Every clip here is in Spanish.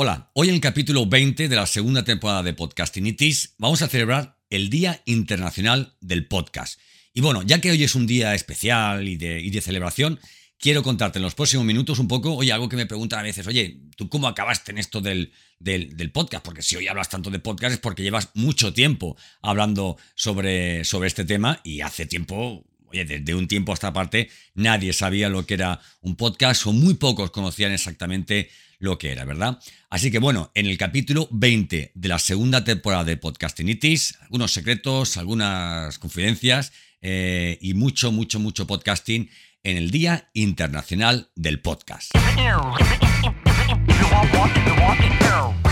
Hola, hoy en el capítulo 20 de la segunda temporada de Podcastinitis vamos a celebrar el Día Internacional del Podcast. Y bueno, ya que hoy es un día especial y de, celebración, quiero contarte en los próximos minutos un poco, oye, algo que me preguntan a veces, oye, ¿tú cómo acabaste en esto del, del, podcast? Porque si hoy hablas tanto de podcast es porque llevas mucho tiempo hablando sobre, sobre este tema y hace tiempo, oye, desde un tiempo a esta parte, nadie sabía lo que era un podcast o muy pocos conocían exactamente lo que era, ¿verdad? Así que bueno, en el capítulo 20 de la segunda temporada de Podcastinitis, algunos secretos, algunas confidencias eh, y mucho, mucho, mucho podcasting en el Día Internacional del Podcast.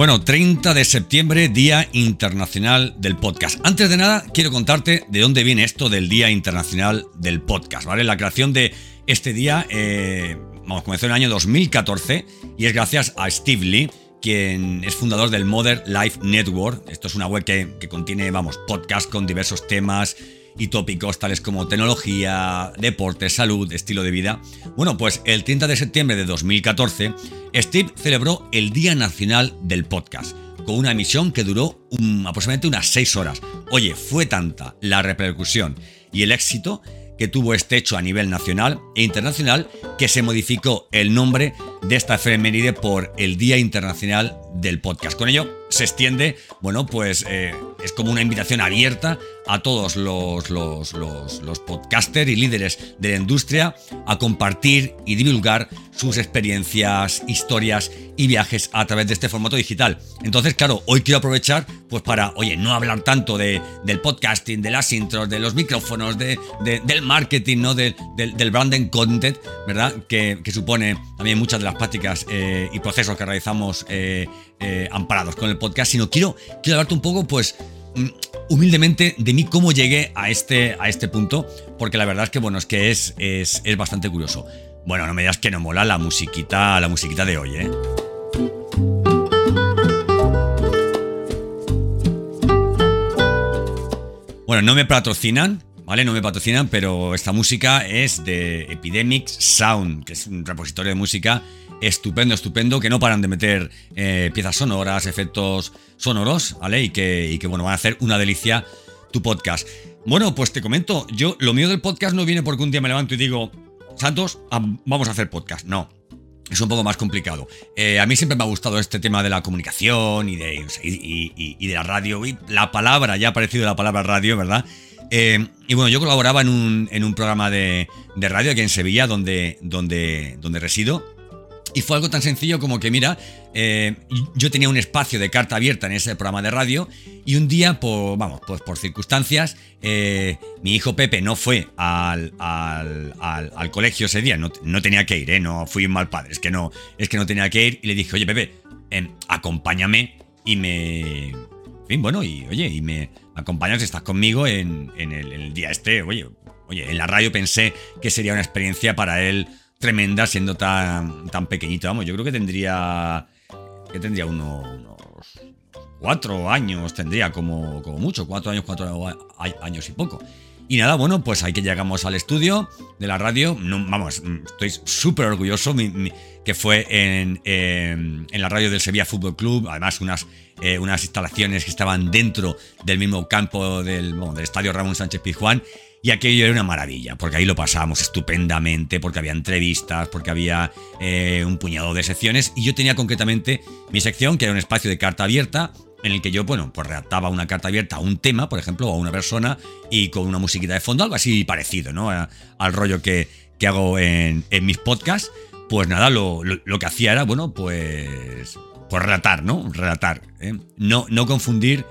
Bueno, 30 de septiembre, Día Internacional del Podcast. Antes de nada, quiero contarte de dónde viene esto del Día Internacional del Podcast, ¿vale? La creación de este día, eh, vamos, comenzó en el año 2014 y es gracias a Steve Lee, quien es fundador del Modern Life Network. Esto es una web que, contiene, vamos, podcasts con diversos temas y tópicos tales como tecnología, deporte, salud, estilo de vida. Bueno, pues el 30 de septiembre de 2014, Steve celebró el Día Nacional del Podcast, con una emisión que duró aproximadamente unas 6 horas. Oye, fue tanta la repercusión y el éxito que tuvo este hecho a nivel nacional e internacional que se modificó el nombre de esta efeméride por el Día Internacional del Podcast. Con ello se extiende, bueno, pues eh, es como una invitación abierta a todos los, los, los, podcasters y líderes de la industria a compartir y divulgar sus experiencias, historias y viajes a través de este formato digital. Entonces, claro, hoy quiero aprovechar pues para, oye, no hablar tanto de, del podcasting, de las intros, de los micrófonos, de, del marketing, ¿no? del, del branding content, ¿verdad? Que, supone también muchas de las prácticas eh, y procesos que realizamos eh, eh, amparados con el podcast, sino quiero, quiero hablarte un poco, pues, mm, humildemente de mí cómo llegué a este, a este punto, porque la verdad es que, bueno, es que es, es, es bastante curioso. Bueno, no me digas que no mola la musiquita, la musiquita de hoy, ¿eh? Bueno, no me patrocinan, ¿vale? No me patrocinan, pero esta música es de Epidemics Sound, que es un repositorio de música estupendo, estupendo, que no paran de meter eh, piezas sonoras, efectos sonoros, ¿vale? Y que, y que, bueno, van a hacer una delicia tu podcast. Bueno, pues te comento, yo lo mío del podcast no viene porque un día me levanto y digo, Santos, vamos a hacer podcast. No, es un poco más complicado. Eh, a mí siempre me ha gustado este tema de la comunicación y de, y, de la radio. La palabra, ya ha aparecido la palabra radio, ¿verdad? Eh, y bueno, yo colaboraba en un, en un programa de, de, radio aquí en Sevilla, donde, donde, donde resido. Y fue algo tan sencillo como que, mira, eh, yo tenía un espacio de carta abierta en ese programa de radio y un día, por, vamos, pues por circunstancias, eh, mi hijo Pepe no fue al, al, colegio ese día, no, no, tenía que ir, ¿eh? no fui un mal padre, es que no, es que no tenía que ir y le dije, oye Pepe, em, acompáñame y me... En fin, bueno, y oye, y me acompañas, estás conmigo en, el, en el día este, oye, oye, en la radio pensé que sería una experiencia para él tremenda siendo tan, tan pequeñito. Vamos, yo creo que tendría. que tendría unos, cuatro años, tendría como, como mucho, cuatro años, cuatro años y poco. Y nada, bueno, pues ahí que llegamos al estudio de la radio. vamos, estoy súper orgulloso que fue en, en, la radio del Sevilla Fútbol Club. Además, unas, eh, unas instalaciones que estaban dentro del mismo campo del, del estadio Ramón Sánchez Pizjuán. Y aquello era una maravilla, porque ahí lo pasábamos estupendamente, porque había entrevistas, porque había eh, un puñado de secciones, y yo tenía concretamente mi sección, que era un espacio de carta abierta, en el que yo, bueno, pues redactaba una carta abierta a un tema, por ejemplo, o a una persona, y con una musiquita de fondo, algo así parecido, ¿no? al rollo que, hago en, mis podcasts. Pues nada, lo, que hacía era, bueno, pues. Pues relatar, ¿no? Relatar. ¿eh? No, no confundir.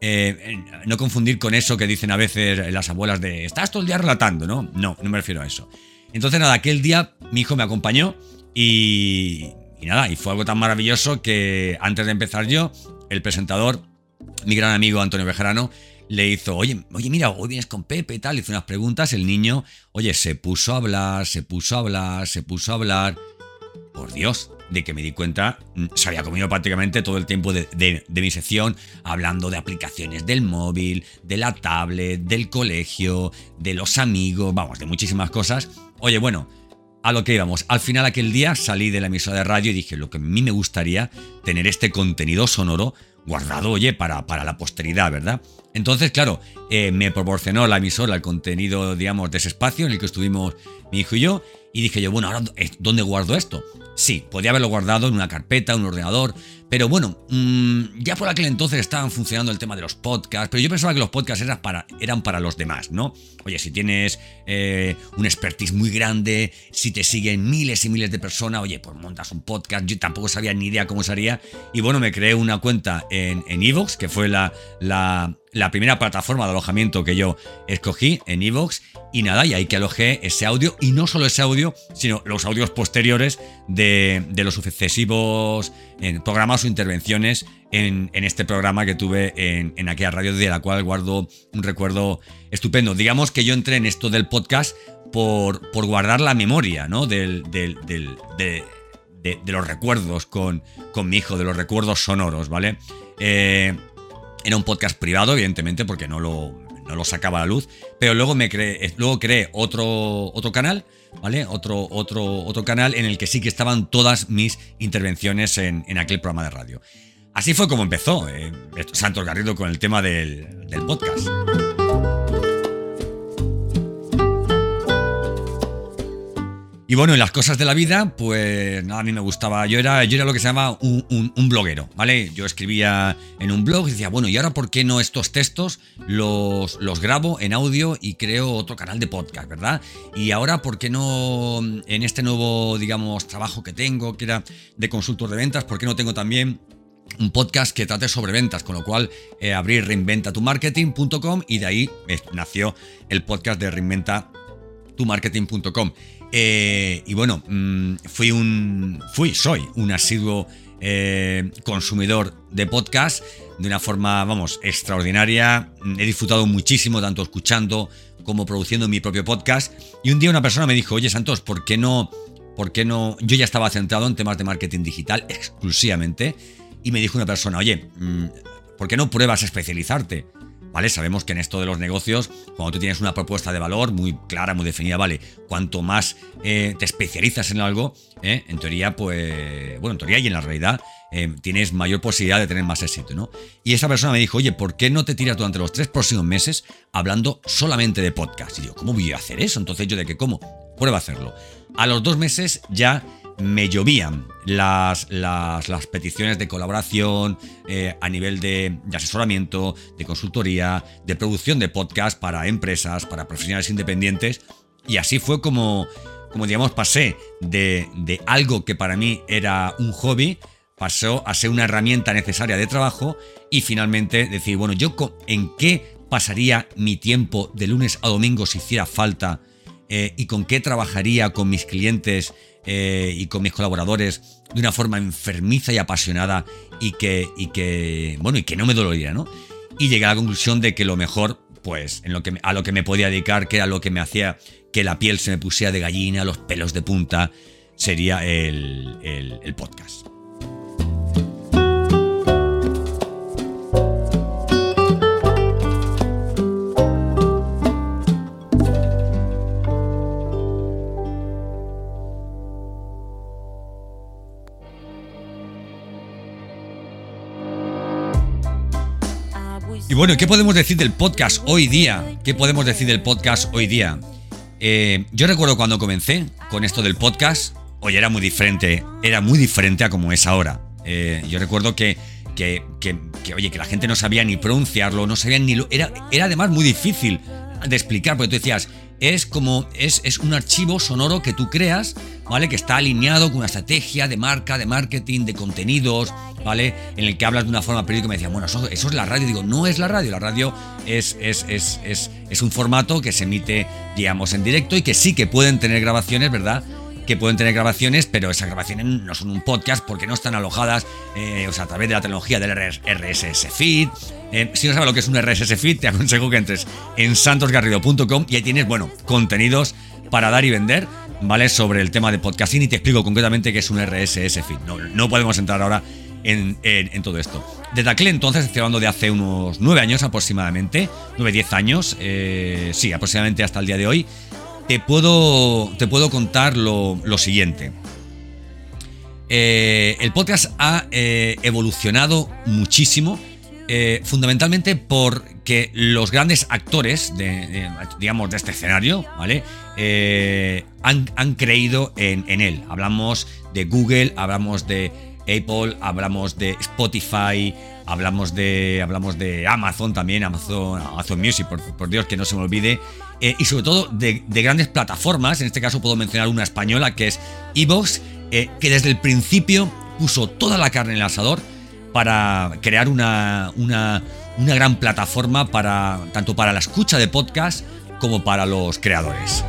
Eh, no confundir con eso que dicen a veces las abuelas de estás todo el día relatando, ¿no? No, no me refiero a eso. Entonces, nada, aquel día mi hijo me acompañó y, y nada, y fue algo tan maravilloso que antes de empezar yo, el presentador, mi gran amigo Antonio Bejarano, le hizo, oye, oye, mira, hoy vienes con Pepe y tal, hizo unas preguntas, el niño, oye, se puso a hablar, se puso a hablar, se puso a hablar. Por Dios, de que me di cuenta, mm, se había comido prácticamente todo el tiempo de, de, mi sección, hablando de aplicaciones del móvil, de la tablet, del colegio, de los amigos, vamos, de muchísimas cosas. Oye, bueno, a lo que íbamos. Al final aquel día salí de la emisora de radio y dije, lo que a mí me gustaría tener este contenido sonoro guardado, oye, para, para la posteridad, ¿verdad? Entonces, claro, eh, me proporcionó la emisora el contenido, digamos, de ese espacio en el que estuvimos mi hijo y yo, y dije yo, bueno, ahora, ¿dónde guardo esto? Sí, podía haberlo guardado en una carpeta, en un ordenador, pero bueno, mm, ya por aquel entonces estaban funcionando el tema de los podcasts, pero yo pensaba que los podcasts eran para, eran para los demás, ¿no? Oye, si tienes eh, un expertise muy grande, si te siguen miles y miles de personas, oye, pues montas un podcast, yo tampoco sabía ni idea cómo sería, y bueno, me creé una cuenta en Evox, que fue la, la, la primera plataforma de alojamiento que yo escogí en Evox y nada, y ahí que alojé ese audio y no solo ese audio, sino los audios posteriores de, los sucesivos programas o intervenciones en, este programa que tuve en, aquella radio de la cual guardo un recuerdo estupendo. Digamos que yo entré en esto del podcast por, por guardar la memoria ¿no? del, de, los recuerdos con, con mi hijo, de los recuerdos sonoros, ¿vale? Eh, era un podcast privado, evidentemente, porque no lo, lo sacaba a la luz. Pero luego me creé, luego creé otro, otro canal, ¿vale? Otro, otro, otro canal en el que sí que estaban todas mis intervenciones en, aquel programa de radio. Así fue como empezó eh, Santos Garrido con el tema del, del podcast. Y bueno, en las cosas de la vida, pues nada, a mí me gustaba. Yo era, yo era lo que se llama un, bloguero, ¿vale? Yo escribía en un blog y decía, bueno, ¿y ahora por qué no estos textos los, los grabo en audio y creo otro canal de podcast, ¿verdad? Y ahora, ¿por qué no en este nuevo, digamos, trabajo que tengo, que era de consultor de ventas, ¿por qué no tengo también un podcast que trate sobre ventas, con lo cual eh, reinventatumarketing.com y de ahí eh, nació el podcast de reinventatumarketing.com. Eh, y bueno, mm, fui un. Fui, soy un asiduo eh, consumidor de podcast de una forma, vamos, extraordinaria. He disfrutado muchísimo, tanto escuchando como produciendo mi propio podcast. Y un día una persona me dijo, oye Santos, ¿por qué no? ¿Por qué no? Yo ya estaba centrado en temas de marketing digital exclusivamente. Y me dijo una persona, oye, mm, ¿por qué no pruebas a especializarte? ¿Vale? Sabemos que en esto de los negocios, cuando tú tienes una propuesta de valor muy clara, muy definida, ¿vale? Cuanto más eh, te especializas en algo, ¿eh? en teoría, pues, bueno, en teoría y en la realidad, eh, tienes mayor posibilidad de tener más éxito, ¿no? Y esa persona me dijo, oye, ¿por qué no te tiras durante los tres próximos meses hablando solamente de podcast? Y digo, ¿cómo voy a hacer eso? Entonces yo de que, ¿cómo? Prueba a hacerlo. A los dos meses ya me llovían las, las, peticiones de colaboración eh, a nivel de, asesoramiento, de consultoría, de producción de podcast para empresas, para profesionales independientes. Y así fue como, como digamos, pasé de, de algo que para mí era un hobby, pasó a ser una herramienta necesaria de trabajo y finalmente decir, bueno, yo en qué pasaría mi tiempo de lunes a domingo si hiciera falta eh, y con qué trabajaría con mis clientes eh, y con mis colaboradores de una forma enfermiza y apasionada y que, y que, bueno, y que no me doloría, ¿no? Y llegué a la conclusión de que lo mejor, pues, en lo que, a lo que me podía dedicar, que era lo que me hacía que la piel se me pusiera de gallina, los pelos de punta, sería el, el podcast. Bueno, ¿qué podemos decir del podcast hoy día? ¿Qué podemos decir del podcast hoy día? Eh, yo recuerdo cuando comencé con esto del podcast, oye, era muy diferente, era muy diferente a como es ahora. Eh, yo recuerdo que, que, que, oye, que la gente no sabía ni pronunciarlo, no sabía ni lo. Era, era además muy difícil de explicar, porque tú decías, es como, es, es un archivo sonoro que tú creas, ¿vale? Que está alineado con una estrategia de marca, de marketing, de contenidos, ¿vale? En el que hablas de una forma periódica. Me decían, bueno, eso, es la radio. Digo, no es la radio. La radio es, es, es, es un formato que se emite, digamos, en directo y que sí que pueden tener grabaciones, ¿verdad? Que pueden tener grabaciones, pero esas grabaciones no son un podcast porque no están alojadas eh, o sea, a través de la tecnología del RSS Feed. Eh, si no sabes lo que es un RSS Feed, te aconsejo que entres en santosgarrido.com y ahí tienes, bueno, contenidos para dar y vender, ¿vale? Sobre el tema de podcasting y te explico concretamente qué es un RSS Feed. No, no podemos entrar ahora en, todo esto. Desde aquel entonces, estoy hablando de hace unos nueve años aproximadamente, nueve, diez años, eh, sí, aproximadamente hasta el día de hoy, te puedo, te puedo contar lo, siguiente. Eh, el podcast ha eh, evolucionado muchísimo, eh, fundamentalmente porque los grandes actores de, digamos, de este escenario, ¿vale? Han, creído en, él. Hablamos de Google, hablamos de Apple, hablamos de Spotify, hablamos de, hablamos de Amazon también, Amazon, Amazon Music, por Dios que no se me olvide. Eh, y sobre todo de, grandes plataformas. En este caso puedo mencionar una española que es Evox, eh, que desde el principio puso toda la carne en el asador para crear una, una, una gran plataforma para, tanto para la escucha de podcast como para los creadores.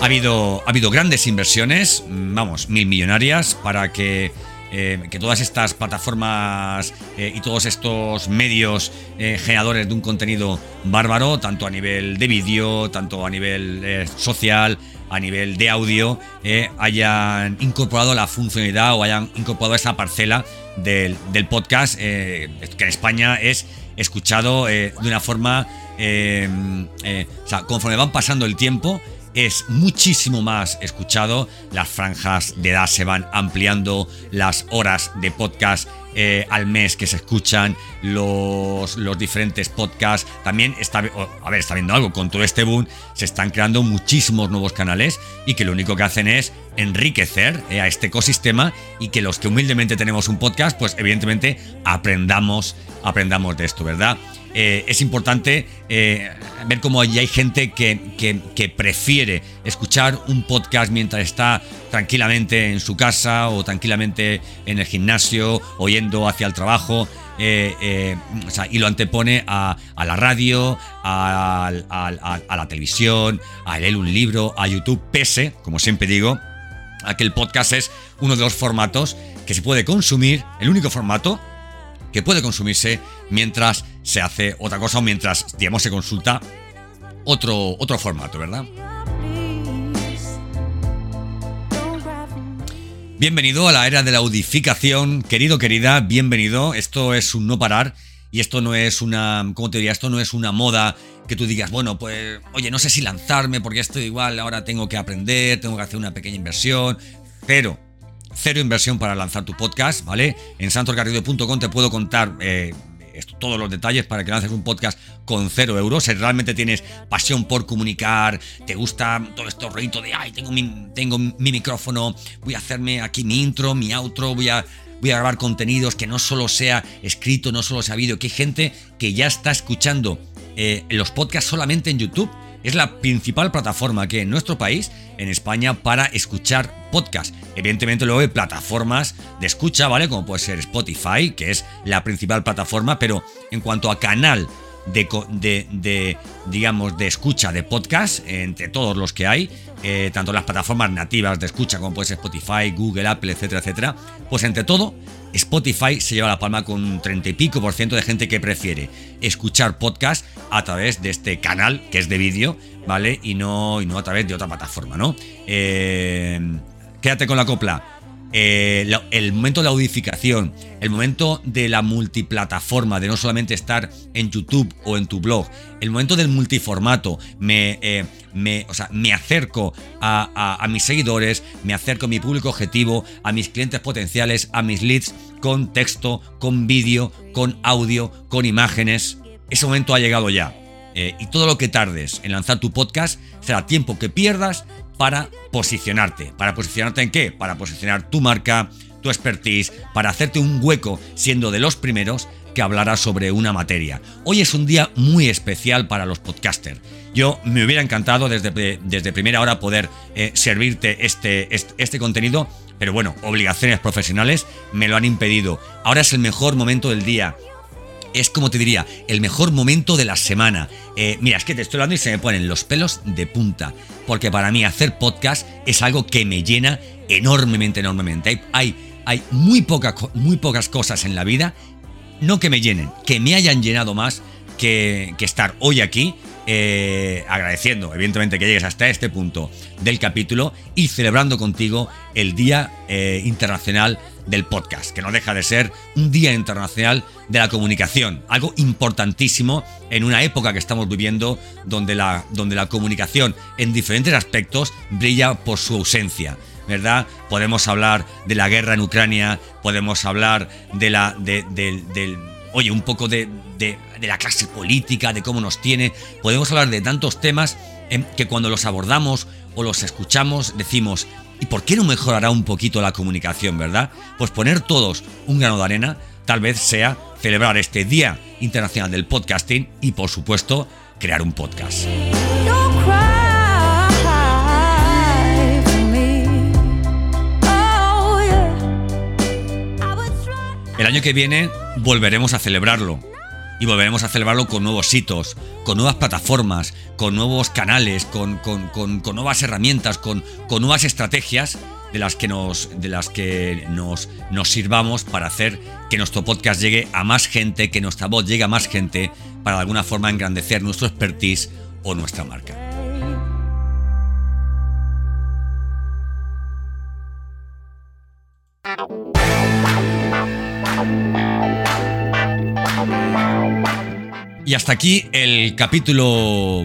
Ha habido, ha habido grandes inversiones, vamos, mil millonarias, para que eh, que todas estas plataformas eh, y todos estos medios eh, generadores de un contenido bárbaro, tanto a nivel de vídeo, tanto a nivel social, a nivel de audio, hayan incorporado la funcionalidad o hayan incorporado esa parcela del, podcast, que en España es escuchado de una forma, o sea, conforme van pasando el tiempo, es muchísimo más escuchado, las franjas de edad se van ampliando, las horas de podcast eh, al mes que se escuchan, los, los diferentes podcasts. También está, a ver, está viendo algo, con todo este boom se están creando muchísimos nuevos canales y que lo único que hacen es enriquecer eh, a este ecosistema y que los que humildemente tenemos un podcast, pues evidentemente aprendamos, aprendamos de esto, ¿verdad? Eh, es importante eh, ver cómo hay gente que, prefiere escuchar un podcast mientras está tranquilamente en su casa o tranquilamente en el gimnasio o yendo hacia el trabajo. Eh, y lo antepone a, la radio, a, la televisión, a leer un libro, a YouTube, pese, como siempre digo, a que el podcast es uno de los formatos que se puede consumir, el único formato que puede consumirse mientras se hace otra cosa o mientras, digamos, se consulta otro, otro formato, ¿verdad? Bienvenido a la era de la audificación, querido, querida, bienvenido. Esto es un no parar y esto no es una, ¿cómo te diría? Esto no es una moda que tú digas, bueno, pues, oye, no sé si lanzarme porque esto igual ahora tengo que aprender, tengo que hacer una pequeña inversión, pero cero inversión para lanzar tu podcast, ¿vale? En santosgarrido.com te puedo contar eh, todos los detalles para que lances un podcast con cero euros. Si realmente tienes pasión por comunicar, te gusta todo este rollo de, ay, tengo mi, tengo mi micrófono, voy a hacerme aquí mi intro, mi outro, voy a, voy a grabar contenidos que no solo sea escrito, no solo sea vídeo, que hay gente que ya está escuchando eh, los podcasts solamente en YouTube es la principal plataforma que en nuestro país, en España, para escuchar podcast. Evidentemente luego hay plataformas de escucha, ¿vale? Como puede ser Spotify, que es la principal plataforma, pero en cuanto a canal de, de, digamos, de escucha de podcast, entre todos los que hay, eh, tanto las plataformas nativas de escucha como puede Spotify, Google, Apple, etcétera, etcétera, pues entre todo, Spotify se lleva la palma con un 30 y pico por ciento de gente que prefiere escuchar podcast a través de este canal que es de vídeo, ¿vale? Y no, y no a través de otra plataforma, ¿no? Eh, quédate con la copla. Eh, el momento de la audificación, el momento de la multiplataforma, de no solamente estar en YouTube o en tu blog, el momento del multiformato, me, eh, me, o sea, me acerco a, mis seguidores, me acerco a mi público objetivo, a mis clientes potenciales, a mis leads con texto, con vídeo, con audio, con imágenes. Ese momento ha llegado ya. Eh, y todo lo que tardes en lanzar tu podcast será tiempo que pierdas para posicionarte. ¿Para posicionarte en qué? Para posicionar tu marca, tu expertise, para hacerte un hueco siendo de los primeros que hablará sobre una materia. Hoy es un día muy especial para los podcasters. Yo me hubiera encantado desde, desde primera hora poder eh, servirte este, este, este contenido, pero bueno, obligaciones profesionales me lo han impedido. Ahora es el mejor momento del día es como te diría, el mejor momento de la semana. Eh, mira, es que te estoy hablando y se me ponen los pelos de punta. Porque para mí hacer podcast es algo que me llena enormemente, enormemente. Hay, hay, muy, muy pocas cosas en la vida no que me llenen, que me hayan llenado más que, estar hoy aquí eh, agradeciendo, evidentemente, que llegues hasta este punto del capítulo y celebrando contigo el Día eh, Internacional del Podcast, que no deja de ser un Día Internacional de la Comunicación, algo importantísimo en una época que estamos viviendo donde la, donde la comunicación en diferentes aspectos brilla por su ausencia. ¿verdad? Podemos hablar de la guerra en Ucrania, podemos hablar de la, de, del, oye, un poco de, de, la clase política, de cómo nos tiene, podemos hablar de tantos temas que cuando los abordamos o los escuchamos decimos, ¿y por qué no mejorará un poquito la comunicación, verdad? Pues poner todos un grano de arena tal vez sea celebrar este Día Internacional del Podcasting y por supuesto crear un podcast. Año que viene volveremos a celebrarlo. Y volveremos a celebrarlo con nuevos hitos, con nuevas plataformas, con nuevos canales, con, nuevas herramientas, con, nuevas estrategias de las que, nos, de las que nos, nos sirvamos para hacer que nuestro podcast llegue a más gente, que nuestra voz llegue a más gente, para de alguna forma engrandecer nuestro expertise o nuestra marca. Y hasta aquí el capítulo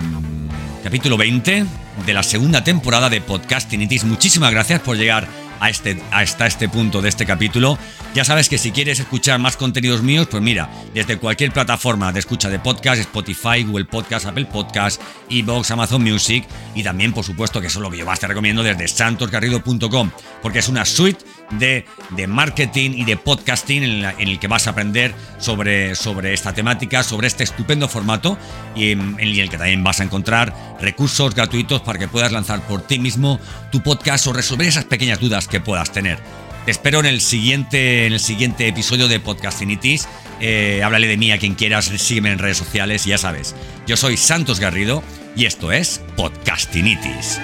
capítulo 20 de la segunda temporada de Podcastinitis. Muchísimas gracias por llegar a este, hasta este punto de este capítulo. Ya sabes que si quieres escuchar más contenidos míos, pues mira, desde cualquier plataforma de escucha de podcast, Spotify, Google Podcast, Apple Podcast, Evox, Amazon Music y también, por supuesto, que eso es lo que yo más te recomiendo desde santosgarrido.com, porque es una suite de, de marketing y de podcasting en, el que vas a aprender sobre, sobre esta temática, sobre este estupendo formato y en, el que también vas a encontrar recursos gratuitos para que puedas lanzar por ti mismo tu podcast o resolver esas pequeñas dudas que puedas tener. Te espero en el siguiente, en el siguiente episodio de Podcastinitis. Eh, háblale de mí a quien quieras, sígueme en redes sociales ya sabes. Yo soy Santos Garrido y esto es Podcastinitis.